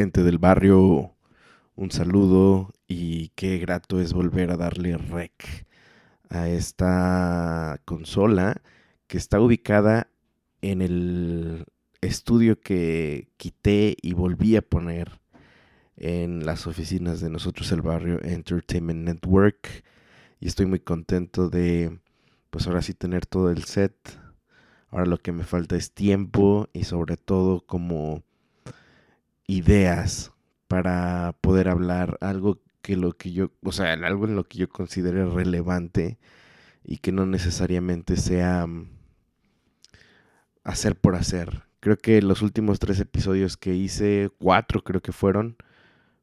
Gente del barrio, un saludo y qué grato es volver a darle rec a esta consola que está ubicada en el estudio que quité y volví a poner en las oficinas de nosotros el barrio Entertainment Network y estoy muy contento de pues ahora sí tener todo el set. Ahora lo que me falta es tiempo y sobre todo como ideas para poder hablar algo que lo que yo, o sea, algo en lo que yo considere relevante y que no necesariamente sea mm, hacer por hacer. Creo que los últimos tres episodios que hice, cuatro creo que fueron,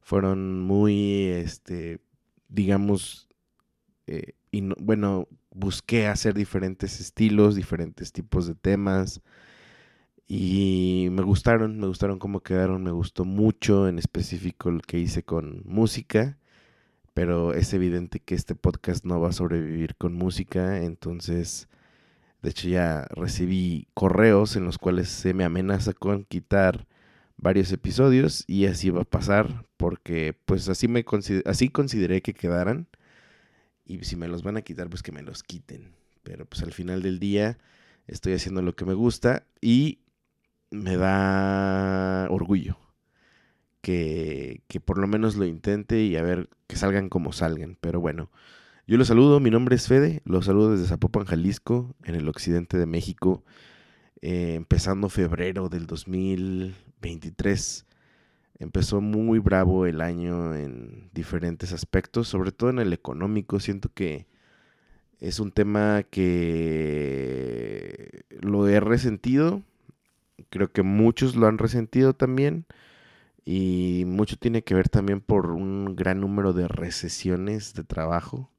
fueron muy, este, digamos, eh, y bueno, busqué hacer diferentes estilos, diferentes tipos de temas, y me gustaron, me gustaron cómo quedaron, me gustó mucho, en específico el que hice con música, pero es evidente que este podcast no va a sobrevivir con música, entonces, de hecho ya recibí correos en los cuales se me amenaza con quitar varios episodios y así va a pasar, porque pues así, me así consideré que quedaran y si me los van a quitar, pues que me los quiten, pero pues al final del día estoy haciendo lo que me gusta y me da orgullo que, que, por lo menos lo intente y a ver que salgan como salgan. Pero bueno, yo los saludo, mi nombre es Fede, los saludo desde Zapopan, Jalisco, en el occidente de México, eh, empezando febrero del 2023. Empezó muy bravo el año en diferentes aspectos, sobre todo en el económico. Siento que es un tema que lo he resentido creo que muchos lo han resentido también y mucho tiene que ver también por un gran número de recesiones de trabajo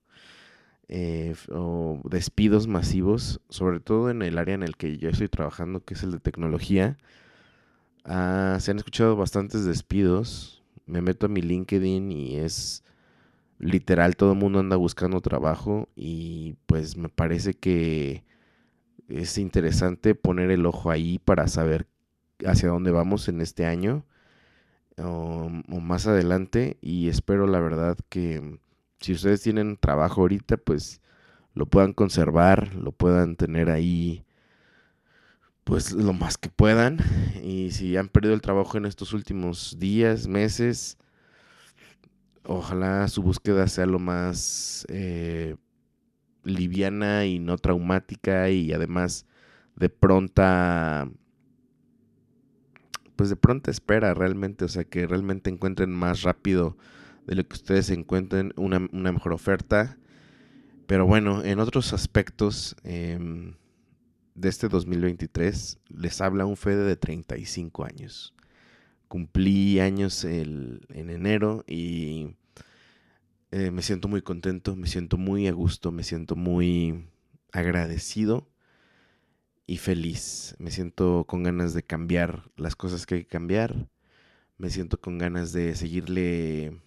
eh, o despidos masivos, sobre todo en el área en el que yo estoy trabajando, que es el de tecnología. Ah, se han escuchado bastantes despidos. Me meto a mi LinkedIn y es literal, todo el mundo anda buscando trabajo y pues me parece que es interesante poner el ojo ahí para saber hacia dónde vamos en este año o, más adelante y espero la verdad que si ustedes tienen trabajo ahorita pues lo puedan conservar, lo puedan tener ahí pues lo más que puedan. Y si han perdido el trabajo en estos últimos días, meses, ojalá su búsqueda sea lo más eh, liviana y no traumática y además de pronta pues de pronta espera realmente, o sea que realmente encuentren más rápido de lo que ustedes encuentren una, mejor oferta. Pero bueno, en otros aspectos em, de este 2023 les habla un Fede de 35 años. Cumplí años el, en enero y eh, me siento muy contento, me siento muy a gusto, me siento muy agradecido y feliz. Me siento con ganas de cambiar las cosas que hay que cambiar. Me siento con ganas de seguirle,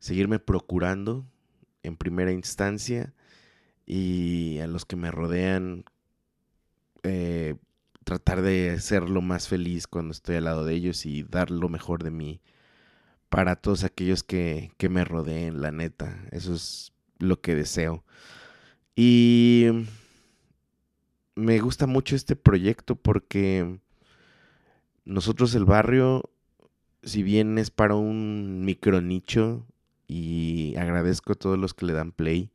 seguirme procurando en primera instancia y a los que me rodean eh, tratar de ser lo más feliz cuando estoy al lado de ellos y dar lo mejor de mí para todos aquellos que, que me rodeen, la neta. Eso es lo que deseo. Y me gusta mucho este proyecto porque nosotros el barrio, si bien es para un micro nicho, y agradezco a todos los que le dan play,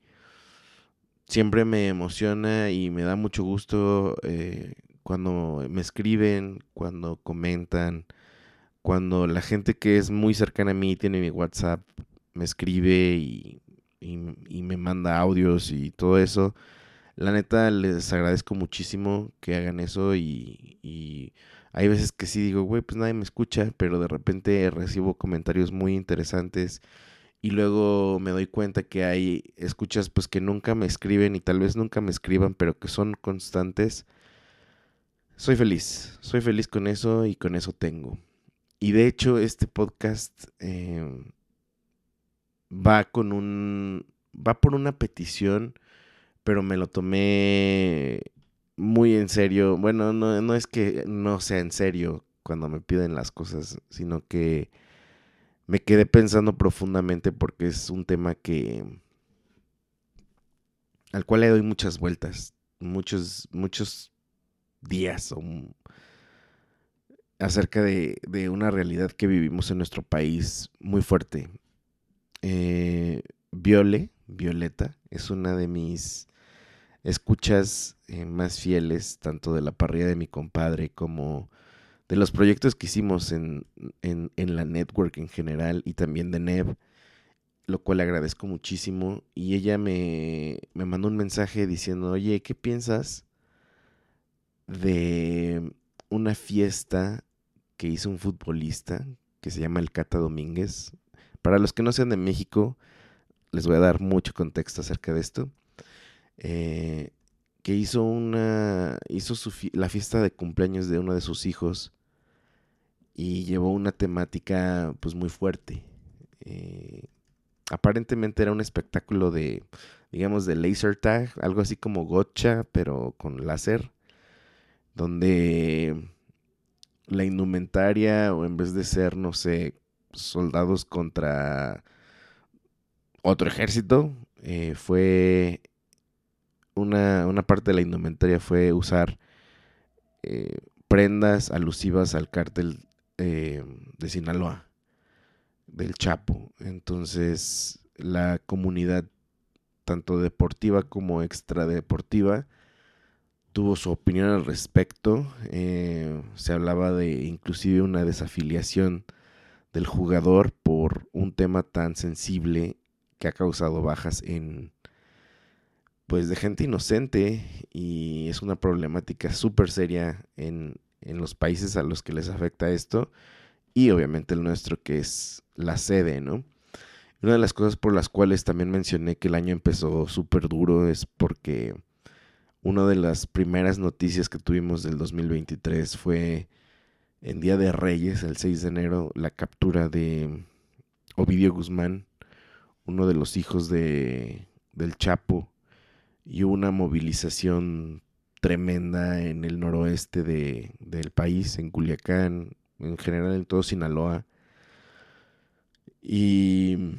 siempre me emociona y me da mucho gusto eh, cuando me escriben, cuando comentan, cuando la gente que es muy cercana a mí tiene mi WhatsApp, me escribe y, me manda audios y todo eso. La neta les agradezco muchísimo que hagan eso y, y hay veces que sí digo, güey, pues nadie me escucha, pero de repente recibo comentarios muy interesantes y luego me doy cuenta que hay escuchas pues que nunca me escriben y tal vez nunca me escriban, pero que son constantes. Soy feliz, soy feliz con eso y con eso tengo. Y de hecho este podcast em, va con un, va por una petición, pero me lo tomé muy en serio. Bueno, no, no es que no sea en serio cuando me piden las cosas, sino que me quedé pensando profundamente porque es un tema que al cual le doy muchas vueltas, muchos, muchos días acerca de, una realidad que vivimos en nuestro país muy fuerte. Eh, Viole, Violeta, es una de mis escuchas eh, más fieles, tanto de la parrilla de mi compadre como de los proyectos que hicimos en, la network en general y también de Nev, lo cual agradezco muchísimo. Y ella me, me mandó un mensaje diciendo, oye, ¿qué piensas de una fiesta que hizo un futbolista que se llama el Cata Domínguez? Para los que no sean de México, les voy a dar mucho contexto acerca de esto. Eh, que hizo una hizo la fiesta de cumpleaños de uno de sus hijos y llevó una temática pues muy fuerte. Eh, aparentemente era un espectáculo de, digamos, de laser tag, algo así como gotcha, pero con láser, donde la indumentaria, o en vez de ser, no sé, soldados contra otro ejército, eh, fue una, una, parte de la indumentaria fue usar eh, prendas alusivas al cártel eh, de Sinaloa, del Chapo. Entonces, la comunidad, tanto deportiva como extradeportiva, tuvo su opinión al respecto. Eh, se hablaba de inclusive una desafiliación del jugador por un tema tan sensible que ha causado bajas en pues de gente inocente y es una problemática súper seria en, en los países a los que les afecta esto y obviamente el nuestro que es la sede, ¿no? Una de las cosas por las cuales también mencioné que el año empezó súper duro es porque una de las primeras noticias que tuvimos del 2023 fue en Día de Reyes, el 6 de enero, la captura de Ovidio Guzmán, uno de los hijos de, del Chapo, y una movilización tremenda en el noroeste de, del país, en Culiacán, en general en todo Sinaloa. Y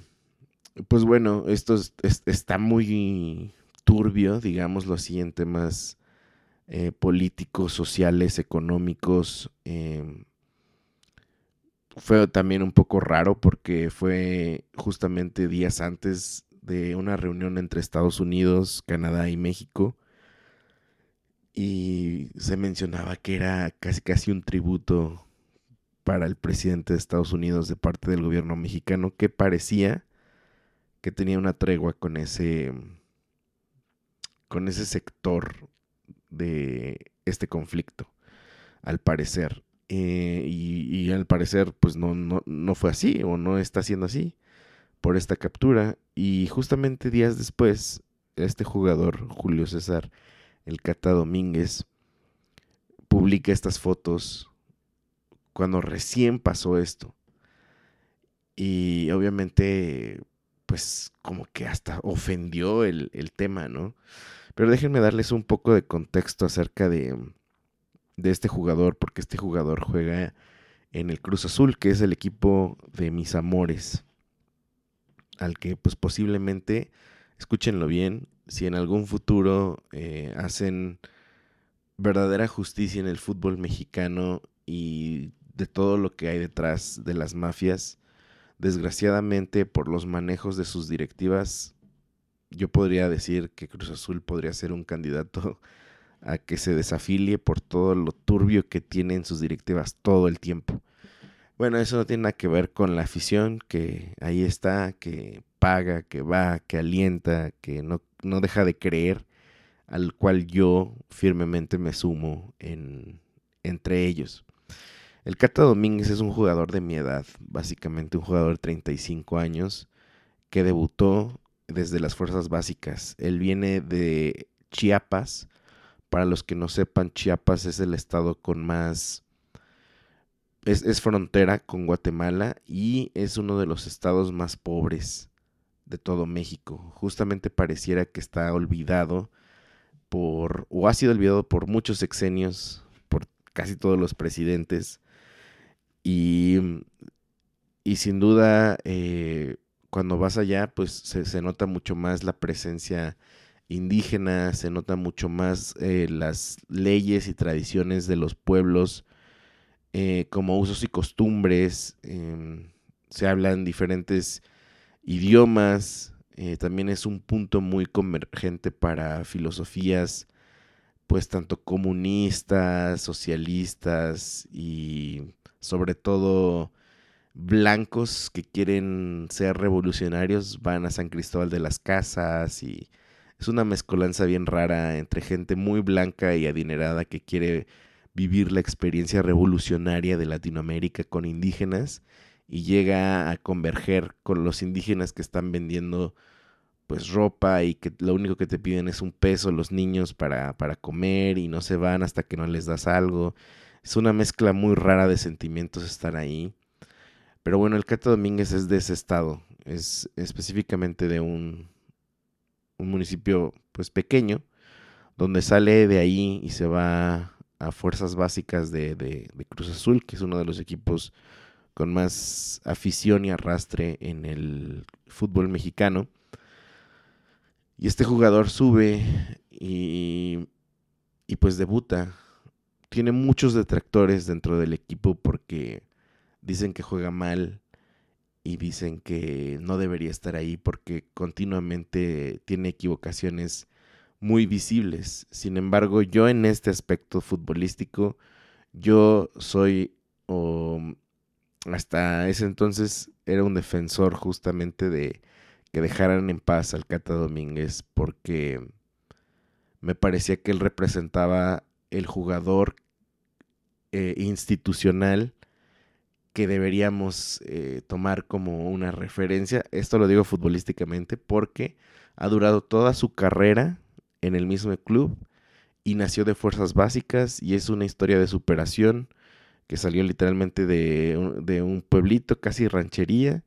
pues bueno, esto está muy turbio, digámoslo así, en temas eh, políticos, sociales, económicos. Em, fue también un poco raro porque fue justamente días antes de una reunión entre Estados Unidos, Canadá y México y se mencionaba que era casi casi un tributo para el presidente de Estados Unidos de parte del gobierno mexicano que parecía que tenía una tregua con ese con ese sector de este conflicto al parecer eh, y, al parecer pues no, no, no fue así o no está siendo así por esta captura y justamente días después este jugador Julio César el Cata Domínguez, publica estas fotos cuando recién pasó esto. Y obviamente, pues como que hasta ofendió el, tema, ¿no? Pero déjenme darles un poco de contexto acerca de, de este jugador, porque este jugador juega en el Cruz Azul, que es el equipo de mis amores, al que pues posiblemente, escúchenlo bien, si en algún futuro eh, hacen verdadera justicia en el fútbol mexicano y de todo lo que hay detrás de las mafias, desgraciadamente por los manejos de sus directivas, yo podría decir que Cruz Azul podría ser un candidato a que se desafilie por todo lo turbio que tienen sus directivas todo el tiempo. Bueno, eso no tiene nada que ver con la afición que ahí está, que paga, que va, que alienta, que no, no deja de creer, al cual yo firmemente me sumo en, entre ellos. El Cata Domínguez es un jugador de mi edad, básicamente un jugador de 35 años, que debutó desde las fuerzas básicas. Él viene de Chiapas, para los que no sepan, Chiapas es el estado con más... Es, frontera con Guatemala y es uno de los estados más pobres de todo México. Justamente pareciera que está olvidado por, o ha sido olvidado por muchos sexenios, por casi todos los presidentes. Y, y sin duda, eh, cuando vas allá, pues se, nota mucho más la presencia indígena, se nota mucho más eh, las leyes y tradiciones de los pueblos eh, como usos y costumbres, em, se hablan diferentes idiomas, eh, también es un punto muy convergente para filosofías, pues tanto comunistas, socialistas y sobre todo blancos que quieren ser revolucionarios van a San Cristóbal de las Casas y es una mezcolanza bien rara entre gente muy blanca y adinerada que quiere vivir la experiencia revolucionaria de Latinoamérica con indígenas y llega a converger con los indígenas que están vendiendo pues ropa y que lo único que te piden es un peso los niños para, para comer y no se van hasta que no les das algo. Es una mezcla muy rara de sentimientos estar ahí. Pero bueno, el Cata Domínguez es de ese estado, es específicamente de un, un municipio pues pequeño, donde sale de ahí y se va a fuerzas básicas de, de, Cruz Azul, que es uno de los equipos con más afición y arrastre en el fútbol mexicano. Y este jugador sube y, y pues debuta. Tiene muchos detractores dentro del equipo porque dicen que juega mal, y dicen que no debería estar ahí porque continuamente tiene equivocaciones muy visibles. Sin embargo, yo en este aspecto futbolístico, yo soy, o hasta ese entonces, era un defensor justamente de que dejaran en paz al Cata Domínguez porque me parecía que él representaba el jugador eh, institucional que deberíamos eh, tomar como una referencia. Esto lo digo futbolísticamente porque ha durado toda su carrera en el mismo club y nació de fuerzas básicas y es una historia de superación que salió literalmente de, un pueblito, casi ranchería,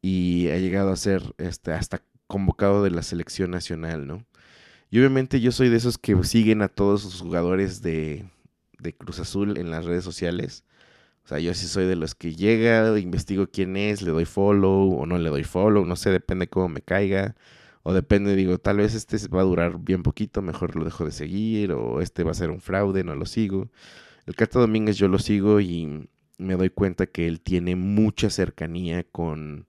y ha llegado a ser este, hasta convocado de la selección nacional, ¿no? Y obviamente yo soy de esos que siguen a todos los jugadores de Cruz Azul en las redes sociales o sea, yo sí soy de los que llega, investigo quién es, le doy follow o no le doy follow, no sé, depende cómo me caiga. O depende, digo, tal vez este va a durar bien poquito, mejor lo dejo de seguir, o este va a ser un fraude, no lo sigo. El Cata Domínguez yo lo sigo y me doy cuenta que él tiene mucha cercanía con,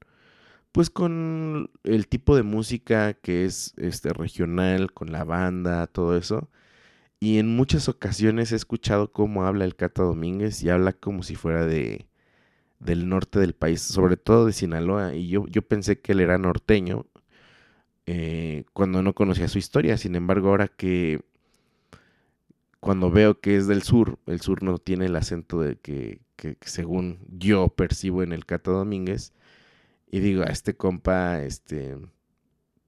pues con el tipo de música que es este regional, con la banda, todo eso. Y en muchas ocasiones he escuchado cómo habla el Cata Domínguez y habla como si fuera de del norte del país, sobre todo de Sinaloa. Y yo, yo pensé que él era norteño eh, cuando no conocía su historia. Sin embargo, ahora que cuando veo que es del sur, el sur no tiene el acento de que, que, según yo percibo en el Cata Domínguez. Y digo, a este compa, este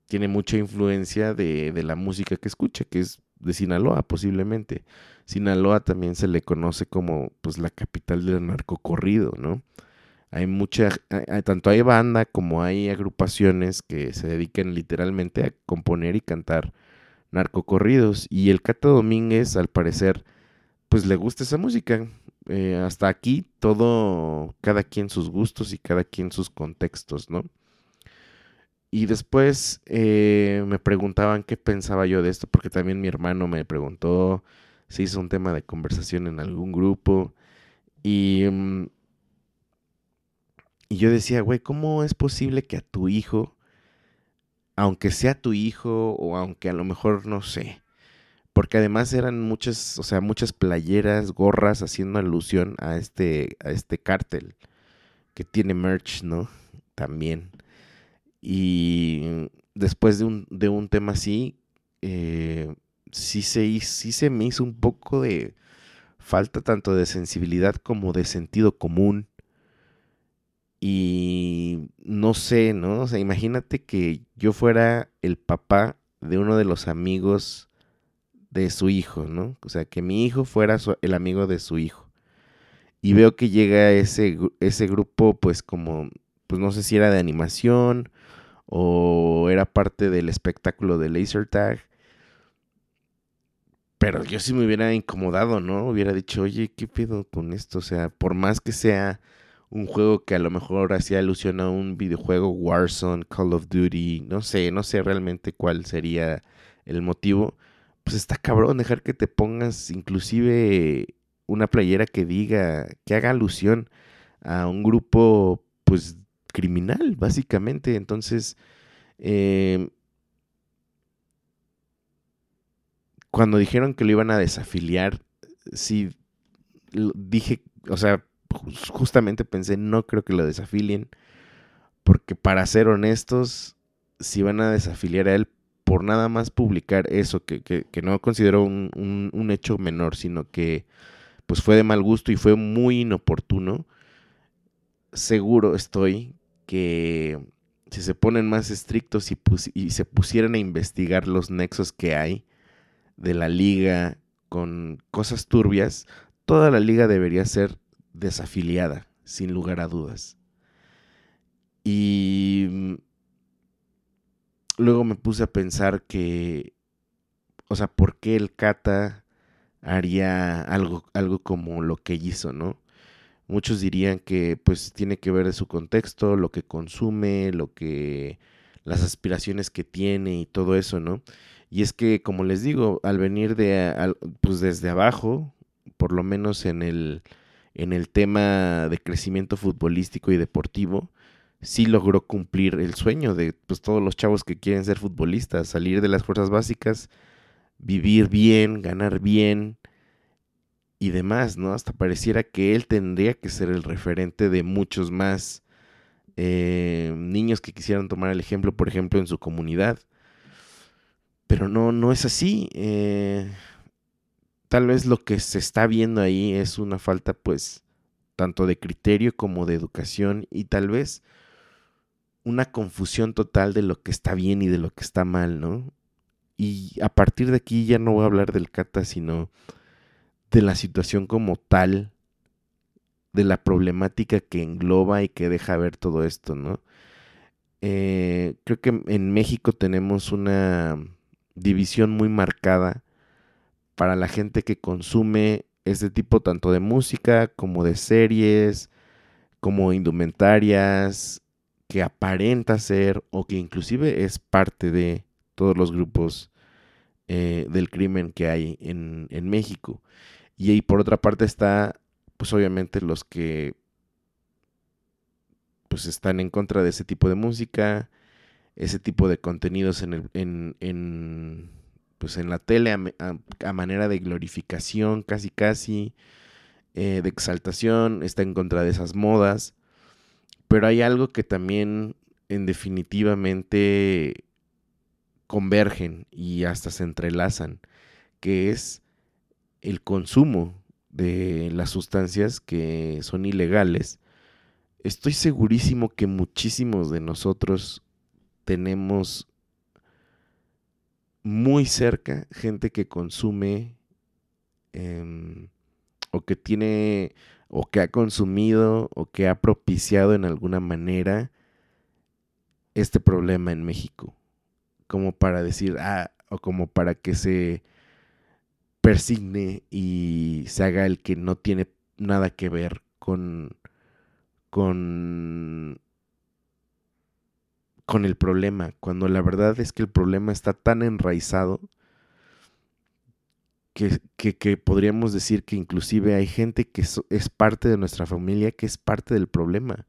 tiene mucha influencia de, de la música que escucha, que es de Sinaloa posiblemente. Sinaloa también se le conoce como pues la capital del narcocorrido, ¿no? Hay mucha, tanto hay banda como hay agrupaciones que se dedican literalmente a componer y cantar narcocorridos. Y el Cata Domínguez, al parecer, pues le gusta esa música. eh, hasta aquí todo, cada quien sus gustos y cada quien sus contextos, ¿no? Y después eh, me preguntaban qué pensaba yo de esto, porque también mi hermano me preguntó, se hizo un tema de conversación en algún grupo. Y, mm, y yo decía, güey, ¿cómo es posible que a tu hijo, aunque sea tu hijo o aunque a lo mejor no sé, porque además eran muchas, o sea, muchas playeras, gorras haciendo alusión a este, a este cártel que tiene merch, ¿no? También. Y después de un, de un tema así, eh, sí, se, sí se me hizo un poco de falta tanto de sensibilidad como de sentido común. Y no sé, ¿no? O sea, imagínate que yo fuera el papá de uno de los amigos de su hijo, ¿no? O sea, que mi hijo fuera el amigo de su hijo. Y veo que llega ese, ese grupo, pues como, pues no sé si era de animación o era parte del espectáculo de Laser Tag. Pero yo sí me hubiera incomodado, ¿no? Hubiera dicho, oye, ¿qué pedo con esto? O sea, por más que sea un juego que a lo mejor hacía alusión a un videojuego Warzone, Call of Duty, no sé, no sé realmente cuál sería el motivo. Pues está cabrón dejar que te pongas inclusive una playera que diga, que haga alusión a un grupo, pues, criminal, básicamente. Entonces, eh, cuando dijeron que lo iban a desafiliar, sí dije, o sea, justamente pensé, no creo que lo desafilien, porque para ser honestos, si van a desafiliar a él por nada más publicar eso, que, que, no considero un, un, hecho menor, sino que pues fue de mal gusto y fue muy inoportuno, seguro estoy que si se ponen más estrictos y, se pusieran a investigar los nexos que hay, de la liga con cosas turbias, toda la liga debería ser desafiliada, sin lugar a dudas. Y luego me puse a pensar que, o sea, ¿por qué el Kata haría algo, algo como lo que hizo, no? Muchos dirían que pues tiene que ver de su contexto, lo que consume, lo que las aspiraciones que tiene y todo eso, ¿no? Y es que, como les digo, al venir de, pues desde abajo, por lo menos en el, en el tema de crecimiento futbolístico y deportivo, sí logró cumplir el sueño de pues, todos los chavos que quieren ser futbolistas, salir de las fuerzas básicas, vivir bien, ganar bien y demás, ¿no? Hasta pareciera que él tendría que ser el referente de muchos más eh, niños que quisieran tomar el ejemplo, por ejemplo, en su comunidad. Pero no, no es así. Eh, tal vez lo que se está viendo ahí es una falta, pues, tanto de criterio como de educación y tal vez una confusión total de lo que está bien y de lo que está mal, ¿no? Y a partir de aquí ya no voy a hablar del kata, sino de la situación como tal, de la problemática que engloba y que deja ver todo esto, ¿no? Eh, creo que en México tenemos una división muy marcada para la gente que consume este tipo tanto de música como de series, como indumentarias, que aparenta ser o que inclusive es parte de todos los grupos eh, del crimen que hay en, en México. Y ahí por otra parte está, pues obviamente los que pues están en contra de ese tipo de música, ese tipo de contenidos en, el, en, en pues en la tele a, manera de glorificación casi casi, eh, de exaltación, está en contra de esas modas, pero hay algo que también en definitivamente convergen y hasta se entrelazan, que es el consumo de las sustancias que son ilegales. Estoy segurísimo que muchísimos de nosotros tenemos muy cerca gente que consume em, o que tiene o que ha consumido o que ha propiciado en alguna manera este problema en México. Como para decir, ah, o como para que se persigne y se haga el que no tiene nada que ver con, con, con el problema, cuando la verdad es que el problema está tan enraizado que, que, podríamos decir que inclusive hay gente que es parte de nuestra familia que es parte del problema.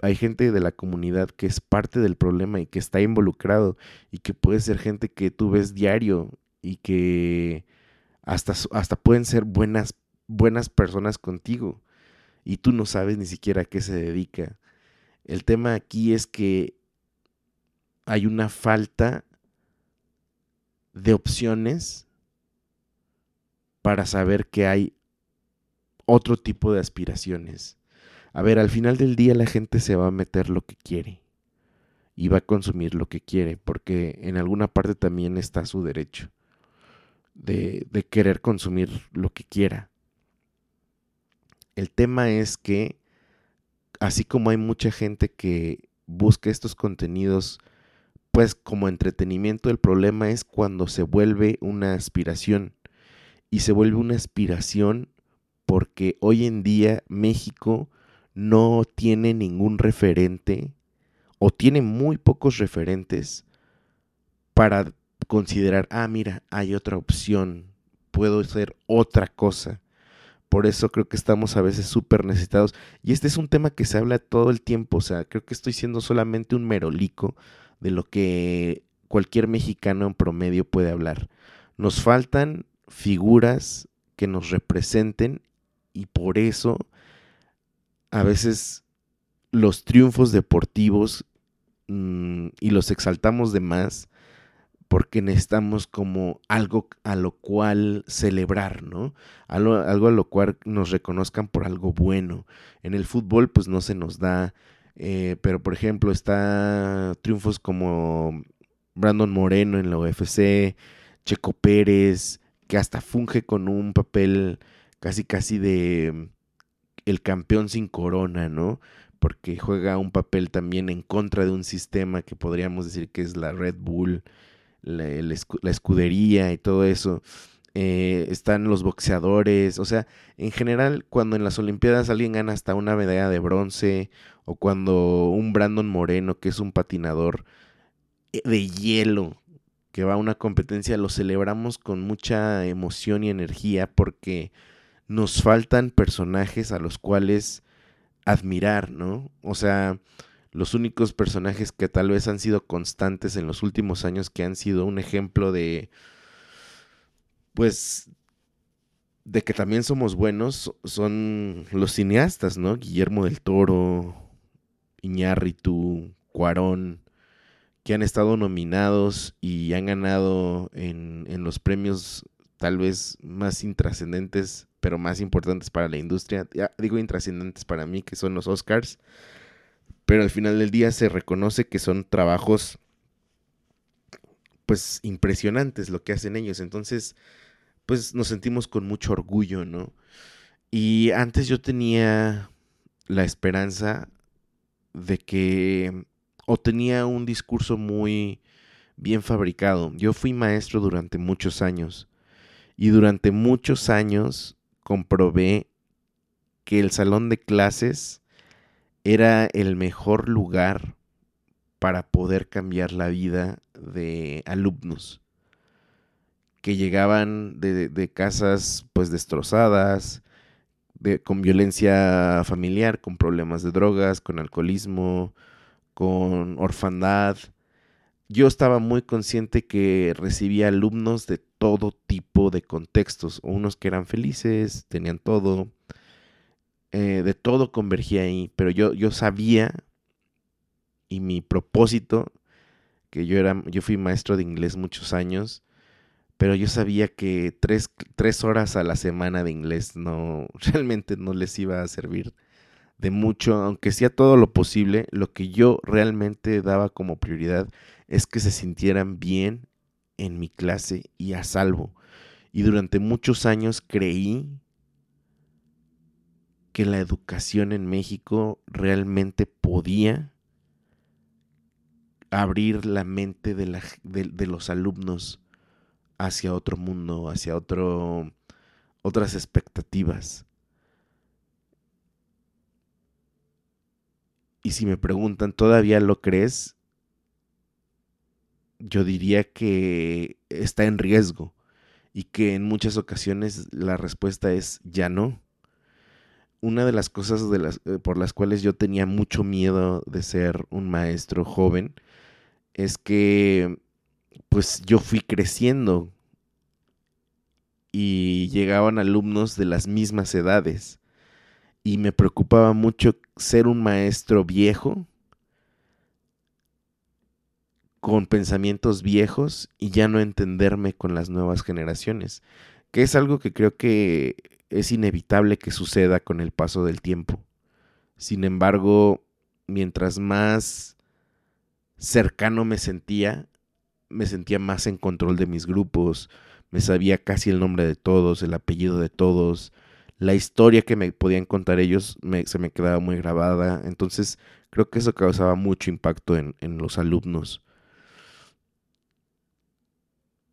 Hay gente de la comunidad que es parte del problema y que está involucrado y que puede ser gente que tú ves diario y que hasta, hasta pueden ser buenas, buenas personas contigo y tú no sabes ni siquiera a qué se dedica. El tema aquí es que hay una falta de opciones para saber que hay otro tipo de aspiraciones. A ver, al final del día la gente se va a meter lo que quiere y va a consumir lo que quiere, porque en alguna parte también está su derecho de, querer consumir lo que quiera. El tema es que, así como hay mucha gente que busca estos contenidos, pues como entretenimiento, el problema es cuando se vuelve una aspiración y se vuelve una aspiración porque hoy en día México no tiene ningún referente o tiene muy pocos referentes para considerar, ah, mira, hay otra opción, puedo hacer otra cosa. Por eso creo que estamos a veces súper necesitados. Y este es un tema que se habla todo el tiempo. O sea, creo que estoy siendo solamente un merolico de lo que cualquier mexicano en promedio puede hablar. Nos faltan figuras que nos representen y por eso a veces los triunfos deportivos mm, y los exaltamos de más porque necesitamos como algo a lo cual celebrar, ¿no? Algo, algo, a lo cual nos reconozcan por algo bueno. En el fútbol pues no se nos da, eh, pero por ejemplo está triunfos como Brandon Moreno en la UFC, Checo Pérez, que hasta funge con un papel casi casi de el campeón sin corona, ¿no? Porque juega un papel también en contra de un sistema que podríamos decir que es la Red Bull, la, escudería y todo eso. Eh, están los boxeadores, o sea, en general cuando en las Olimpiadas alguien gana hasta una medalla de bronce o cuando un Brandon Moreno, que es un patinador eh, de hielo, que va a una competencia lo celebramos con mucha emoción y energía porque nos faltan personajes a los cuales admirar, ¿no? O sea, los únicos personajes que tal vez han sido constantes en los últimos años, que han sido un ejemplo de, pues, de que también somos buenos, son los cineastas, ¿no? Guillermo del Toro, Iñárritu, Cuarón, que han estado nominados y han ganado en, los premios tal vez más intrascendentes, pero más importantes para la industria. digo intrascendentes para mí, que son los Oscars. Pero al final del día se reconoce que son trabajos, pues, impresionantes lo que hacen ellos. Entonces, pues nos sentimos con mucho orgullo, ¿no? Y antes yo tenía la esperanza de que o tenía un discurso muy bien fabricado. Yo fui maestro durante muchos años y durante muchos años comprobé que el salón de clases era el mejor lugar para poder cambiar la vida de alumnos que llegaban de, casas pues destrozadas, con violencia familiar, con problemas de drogas, con alcoholismo, con orfandad. Yo estaba muy consciente que recibía alumnos de todo tipo de contextos, unos que eran felices, tenían todo, eh, de todo convergía ahí, pero yo, yo sabía y mi propósito, que yo, era, yo fui maestro de inglés muchos años, pero yo sabía que tres, tres horas a la semana de inglés no, realmente no les iba a servir de mucho, aunque sea todo lo posible, lo que yo realmente daba como prioridad es que se sintieran bien en mi clase y a salvo. Y durante muchos años creí que la educación en México realmente podía abrir la mente de, la, de, los alumnos hacia otro mundo, hacia otro, otras expectativas. Y si me preguntan, ¿todavía lo crees? Yo diría que está en riesgo y que en muchas ocasiones la respuesta es ya no. Una de las cosas eh, por las cuales yo tenía mucho miedo de ser un maestro joven es que pues yo fui creciendo y llegaban alumnos de las mismas edades y me preocupaba mucho ser un maestro viejo con pensamientos viejos y ya no entenderme con las nuevas generaciones, que es algo que creo que es inevitable que suceda con el paso del tiempo. Sin embargo, mientras más cercano me sentía, me sentía más en control de mis grupos, me sabía casi el nombre de todos, el apellido de todos, la historia que me podían contar ellos se me quedaba muy grabada, entonces creo que eso causaba mucho impacto en, en los alumnos.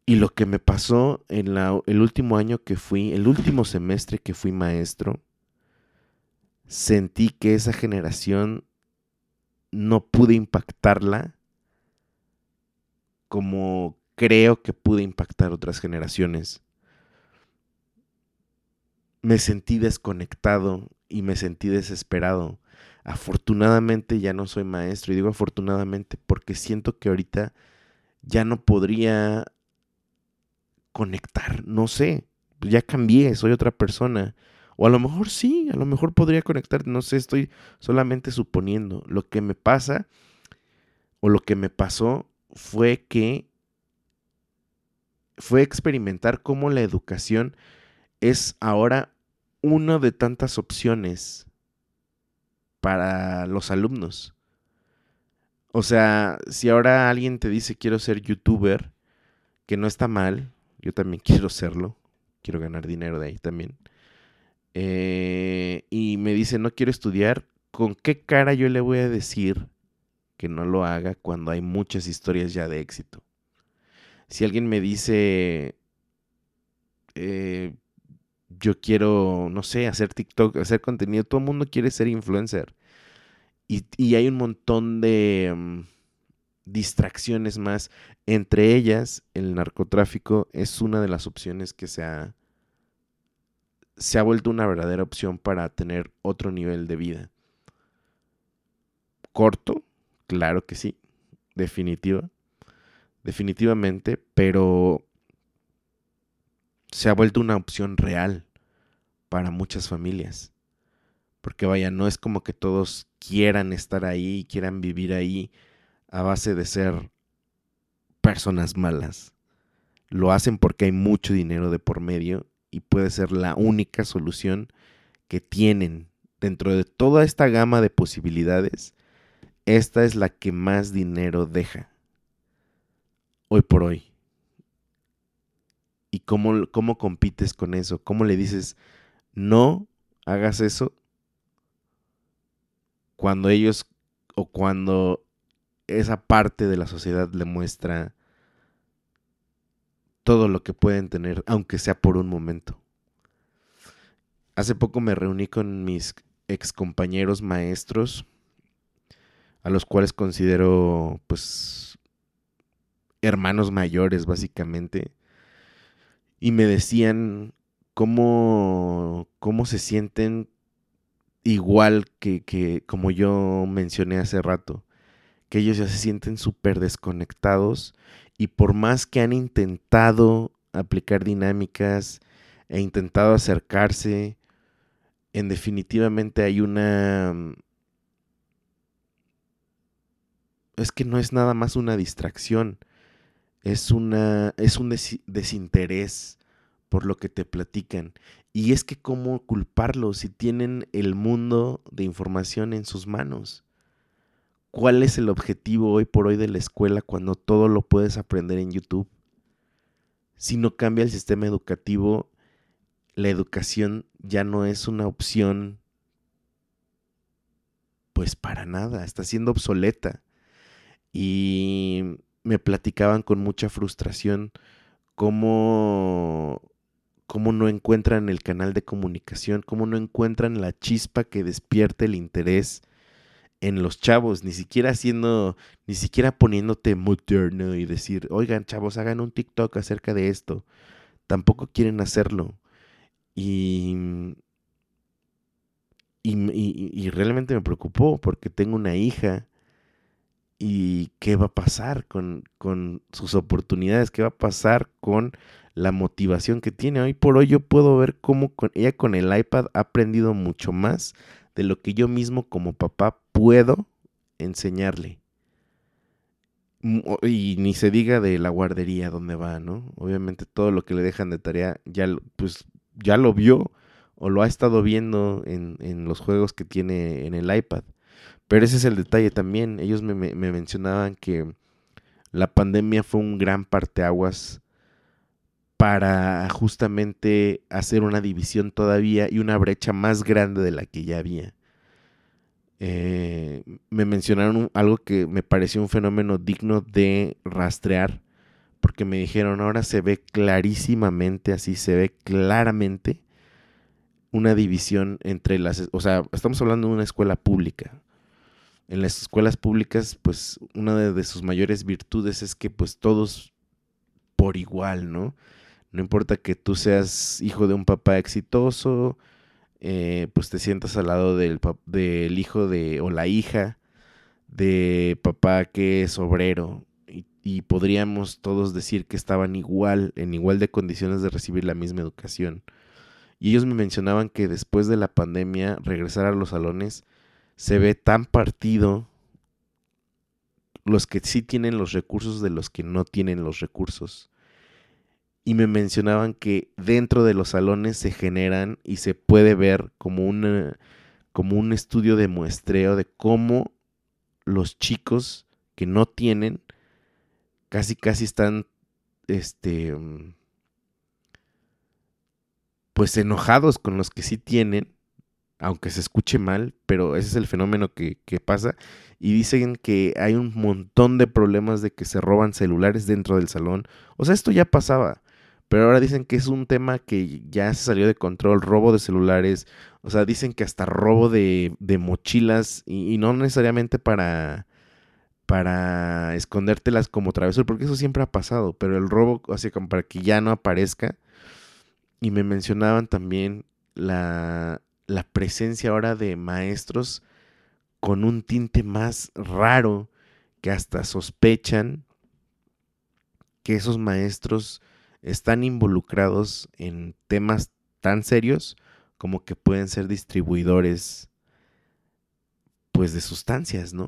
Y lo que me pasó en la, el último año que fui, el último semestre que fui maestro, sentí que esa generación no pude impactarla como creo que pude impactar otras generaciones. Me sentí desconectado y me sentí desesperado. Afortunadamente ya no soy maestro y digo afortunadamente porque siento que ahorita ya no podría conectar, no sé, ya cambié, soy otra persona. O a lo mejor sí, a lo mejor podría conectar, no sé, estoy solamente suponiendo. Lo que me pasa o lo que me pasó fue que fue experimentar cómo la educación es ahora una de tantas opciones para los alumnos. O sea, si ahora alguien te dice quiero ser youtuber, que no está mal, yo también quiero serlo. Quiero ganar dinero de ahí también. Eh, y me dice, no quiero estudiar. ¿Con qué cara yo le voy a decir que no lo haga cuando hay muchas historias ya de éxito? Si alguien me dice, eh, yo quiero, no sé, hacer TikTok, hacer contenido, todo el mundo quiere ser influencer. Y, y hay un montón de... Distracciones más. Entre ellas, el narcotráfico es una de las opciones que se ha, se ha vuelto una verdadera opción para tener otro nivel de vida. Corto, claro que sí, definitiva, definitivamente, pero se ha vuelto una opción real para muchas familias. Porque vaya, no es como que todos quieran estar ahí, quieran vivir ahí a base de ser personas malas. Lo hacen porque hay mucho dinero de por medio y puede ser la única solución que tienen dentro de toda esta gama de posibilidades. Esta es la que más dinero deja hoy por hoy. ¿Y cómo, cómo compites con eso? ¿Cómo le dices, no hagas eso? Cuando ellos o cuando esa parte de la sociedad le muestra todo lo que pueden tener, aunque sea por un momento. Hace poco me reuní con mis ex compañeros maestros, a los cuales considero pues hermanos mayores básicamente, y me decían cómo, cómo se sienten igual que, que como yo mencioné hace rato ellos ya se sienten súper desconectados y por más que han intentado aplicar dinámicas e intentado acercarse, en definitivamente hay una... Mm, es que no es nada más una distracción, es, una, es un desinterés por lo que te platican. Y es que cómo culparlos si tienen el mundo de información en sus manos. ¿Cuál es el objetivo hoy por hoy de la escuela cuando todo lo puedes aprender en YouTube? Si no cambia el sistema educativo, la educación ya no es una opción, pues para nada, está siendo obsoleta. Y me platicaban con mucha frustración cómo, cómo no encuentran el canal de comunicación, cómo no encuentran la chispa que despierte el interés en los chavos, ni siquiera haciendo, ni siquiera poniéndote moderno y decir, oigan chavos, hagan un TikTok acerca de esto. Tampoco quieren hacerlo. Y, y, realmente me preocupó porque tengo una hija y qué va a pasar con, con, sus oportunidades, qué va a pasar con la motivación que tiene. Hoy por hoy yo puedo ver cómo ella con el iPad ha aprendido mucho más de lo que yo mismo como papá puedo enseñarle. Mm, y ni se diga de la guardería donde va, ¿no? Obviamente todo lo que le dejan de tarea ya, pues, ya lo vio o lo ha estado viendo en, en los juegos que tiene en el iPad. Pero ese es el detalle también. Ellos me, me, me mencionaban que la pandemia fue un gran parteaguas para justamente hacer una división todavía y una brecha más grande de la que ya había. Eh, me mencionaron algo que me pareció un fenómeno digno de rastrear, porque me dijeron, ahora se ve clarísimamente, así se ve claramente una división entre las, o sea, estamos hablando de una escuela pública. En las escuelas públicas, pues una de, de sus mayores virtudes es que pues todos por igual, ¿no? No importa que tú seas hijo de un papá exitoso, eh, pues te sientas al lado del, del, hijo de o la hija de papá que es obrero y, y, podríamos todos decir que estaban igual, en igual de condiciones de recibir la misma educación. Y ellos me mencionaban que después de la pandemia, regresar a los salones se ve tan partido los que sí tienen los recursos de los que no tienen los recursos y me mencionaban que dentro de los salones se generan y se puede ver como, como un estudio de muestreo de cómo los chicos que no tienen casi casi están este pues enojados con los que sí tienen aunque se escuche mal, pero ese es el fenómeno que, que, pasa. Y dicen que hay un montón de problemas de que se roban celulares dentro del salón. O sea, esto ya pasaba. Pero ahora dicen que es un tema que ya se salió de control, robo de celulares, o sea, dicen que hasta robo de, de mochilas y, no necesariamente para, para escondértelas como travesura, porque eso siempre ha pasado, pero el robo, así como para que ya no aparezca. Y me mencionaban también la, la presencia ahora de maestros con un tinte más raro que hasta sospechan que esos maestros están involucrados en temas tan serios como que pueden ser distribuidores pues de sustancias, ¿no?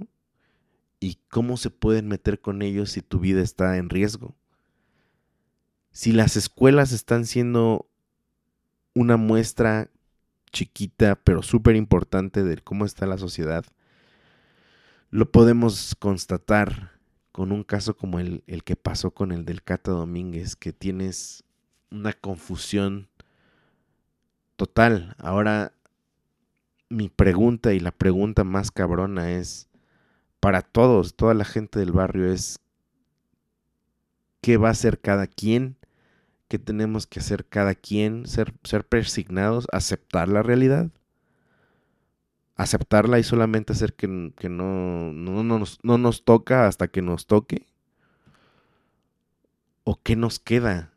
Y cómo se pueden meter con ellos si tu vida está en riesgo. Si las escuelas están siendo una muestra chiquita pero súper importante de cómo está la sociedad, lo podemos constatar con un caso como el, el que pasó con el del Cata Domínguez, que tienes una confusión total. Ahora, mi pregunta y la pregunta más cabrona es, para todos, toda la gente del barrio es, ¿qué va a hacer cada quien? ¿Qué tenemos que hacer cada quien? ¿Ser, ser persignados? ¿Aceptar la realidad? Aceptarla y solamente hacer que, no, no, nos, no nos toca hasta que nos toque? ¿O qué nos queda?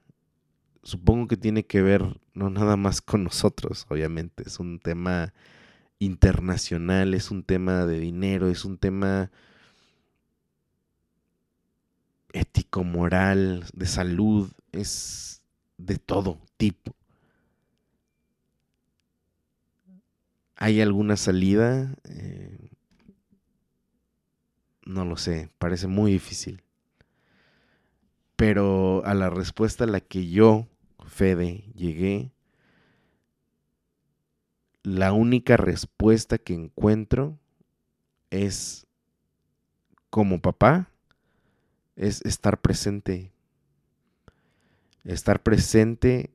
Supongo que tiene que ver no nada más con nosotros, obviamente. Es un tema internacional, es un tema de dinero, es un tema ético, moral, de salud, es de todo tipo. ¿Hay alguna salida? Eh, no lo sé, parece muy difícil. Pero a la respuesta a la que yo, Fede, llegué, la única respuesta que encuentro es, como papá, es estar presente. Estar presente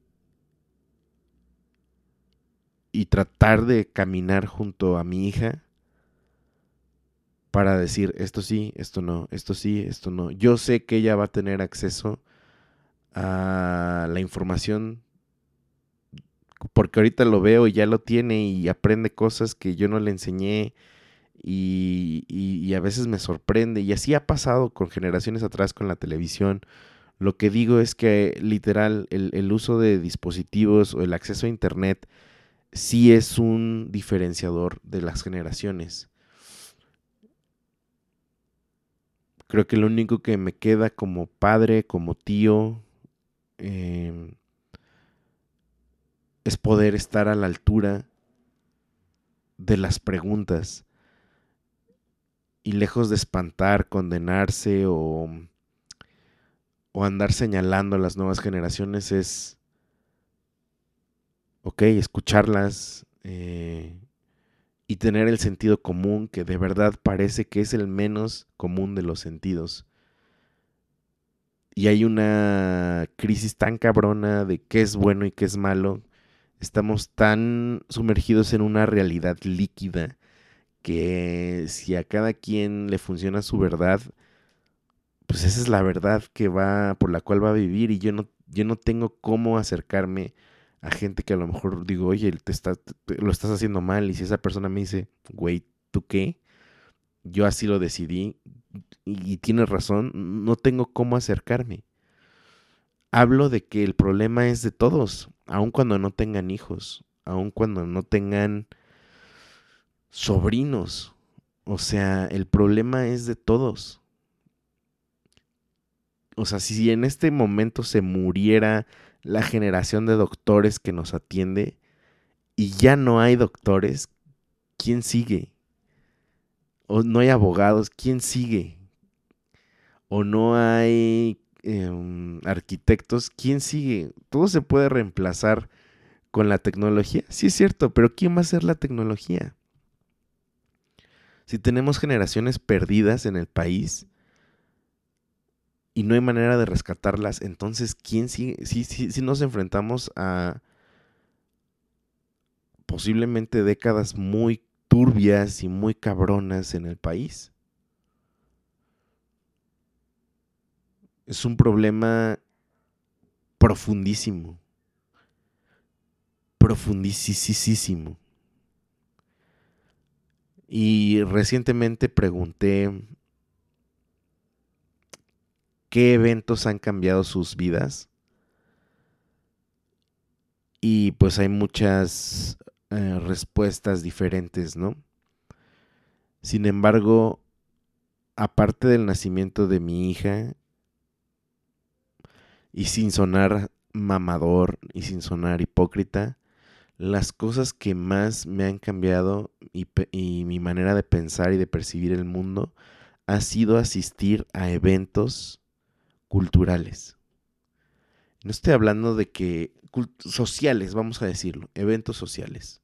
y tratar de caminar junto a mi hija para decir esto sí, esto no, esto sí, esto no. Yo sé que ella va a tener acceso a la información porque ahorita lo veo y ya lo tiene y aprende cosas que yo no le enseñé y, a veces me sorprende. Y así ha pasado con generaciones atrás con la televisión. Lo que digo es que literal el, uso de dispositivos o el acceso a Internet sí es un diferenciador de las generaciones. Creo que lo único que me queda como padre, como tío, em, es poder estar a la altura de las preguntas y lejos de espantar, condenarse o, o andar señalando a las nuevas generaciones es, ok, escucharlas eh, y tener el sentido común que de verdad parece que es el menos común de los sentidos. Y hay una crisis tan cabrona de qué es bueno y qué es malo. Estamos tan sumergidos en una realidad líquida que si a cada quien le funciona su verdad, pues esa es la verdad que va por la cual va a vivir y yo no yo no tengo cómo acercarme a gente que a lo mejor digo, oye, te lo estás haciendo mal. Y si esa persona me dice, güey, ¿tú qué? Yo así lo decidí y, tienes razón, no tengo cómo acercarme. Hablo de que el problema es de todos, aun cuando no tengan hijos, aun cuando no tengan sobrinos. O sea, el problema es de todos. O sea, si en este momento se muriera la generación de doctores que nos atiende y ya no hay doctores, ¿quién sigue? O no hay abogados, ¿quién sigue? O no hay em, arquitectos, ¿quién sigue? Todo se puede reemplazar con la tecnología. Sí es cierto, pero ¿quién va a ser la tecnología? Si tenemos generaciones perdidas en el país, y no hay manera de rescatarlas, entonces, ¿quién? Si, si, nos enfrentamos a posiblemente décadas muy turbias y muy cabronas en el país. Es un problema profundísimo. Profundísimo. Y recientemente pregunté qué eventos han cambiado sus vidas. Y pues hay muchas eh, respuestas diferentes, ¿no? Sin embargo, aparte del nacimiento de mi hija, y sin sonar mamador y sin sonar hipócrita, las cosas que más me han cambiado y, y, mi manera de pensar y de percibir el mundo ha sido asistir a eventos culturales. No estoy hablando de que sociales, vamos a decirlo, eventos sociales,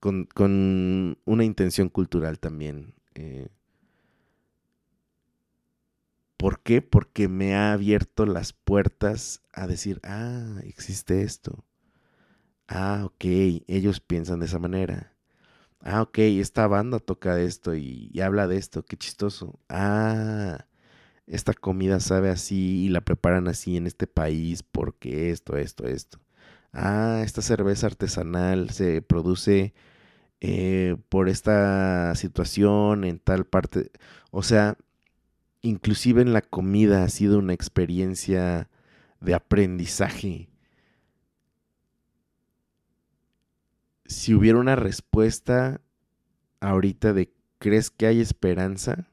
con, una intención cultural también. Eh. ¿Por qué? Porque me ha abierto las puertas a decir, ah, existe esto. Ah, ok, ellos piensan de esa manera. Ah, ok, esta banda toca esto y, y habla de esto, qué chistoso. Ah, esta comida sabe así y la preparan así en este país porque esto, esto, esto. Ah, esta cerveza artesanal se produce eh, por esta situación en tal parte. O sea, inclusive en la comida ha sido una experiencia de aprendizaje. Si hubiera una respuesta ahorita de ¿crees que hay esperanza?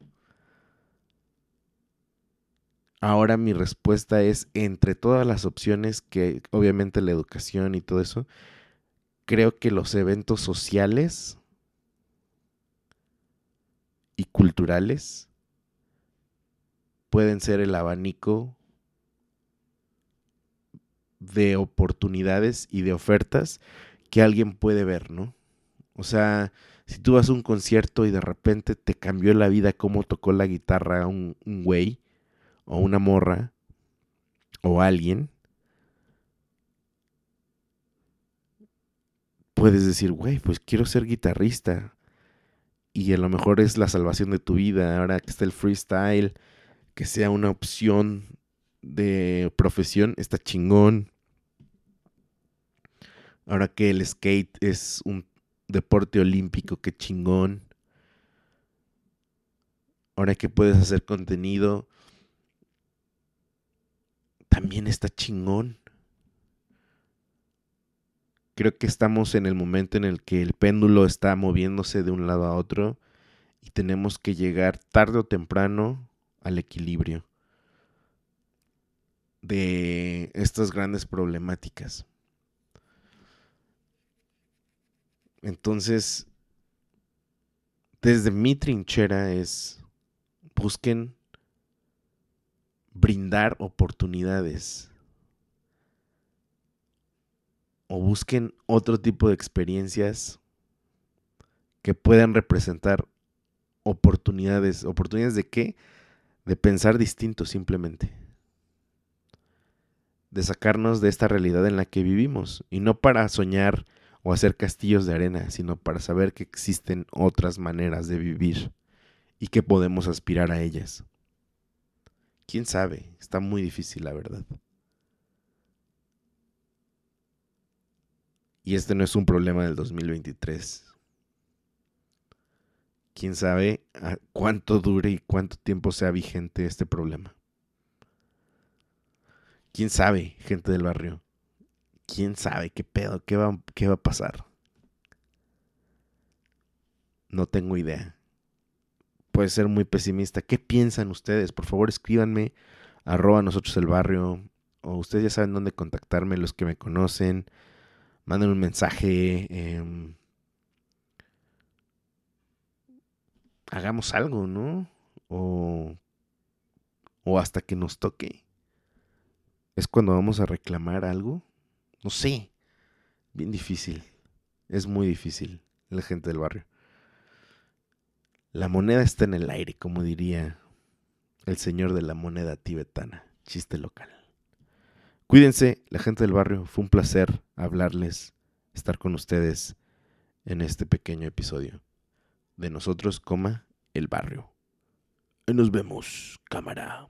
Ahora mi respuesta es, entre todas las opciones que obviamente la educación y todo eso, creo que los eventos sociales y culturales pueden ser el abanico de oportunidades y de ofertas que alguien puede ver, ¿no? O sea, si tú vas a un concierto y de repente te cambió la vida cómo tocó la guitarra un, un güey, o una morra o alguien, puedes decir, güey, pues quiero ser guitarrista. Y a lo mejor es la salvación de tu vida. Ahora que está el freestyle, que sea una opción de profesión, está chingón. Ahora que el skate es un deporte olímpico, qué chingón. ahora que puedes hacer contenido, también está chingón. Creo que estamos en el momento en el que el péndulo está moviéndose de un lado a otro y tenemos que llegar tarde o temprano al equilibrio de estas grandes problemáticas. Entonces, desde mi trinchera es busquen brindar oportunidades o busquen otro tipo de experiencias que puedan representar oportunidades. ¿Oportunidades de qué? De pensar distinto simplemente. De sacarnos de esta realidad en la que vivimos. Y no para soñar o hacer castillos de arena, sino para saber que existen otras maneras de vivir y que podemos aspirar a ellas. ¿Quién sabe? Está muy difícil, la verdad. Y este no es un problema del 2023. ¿Quién sabe cuánto dure y cuánto tiempo sea vigente este problema? ¿Quién sabe, gente del barrio? quién sabe qué pedo, qué va, qué va a pasar. No tengo idea. Puede ser muy pesimista. ¿Qué piensan ustedes? Por favor, escríbanme. Arroba nosotros el barrio. O ustedes ya saben dónde contactarme, los que me conocen. Manden un mensaje. Em, hagamos algo, ¿no? O, o hasta que nos toque. Es cuando vamos a reclamar algo. No sé. Bien difícil. Es muy difícil la gente del barrio. La moneda está en el aire, como diría el señor de la moneda tibetana. Chiste local. Cuídense, la gente del barrio. Fue un placer hablarles, estar con ustedes en este pequeño episodio. De nosotros, coma, el barrio. Y nos vemos, cámara.